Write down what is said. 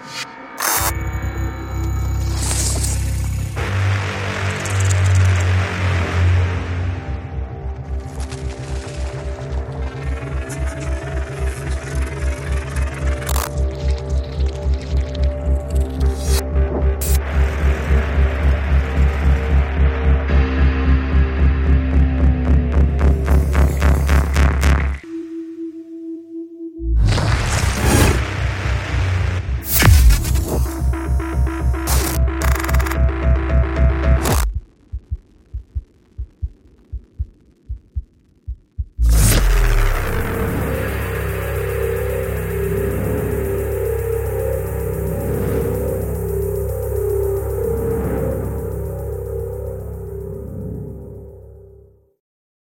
Bye.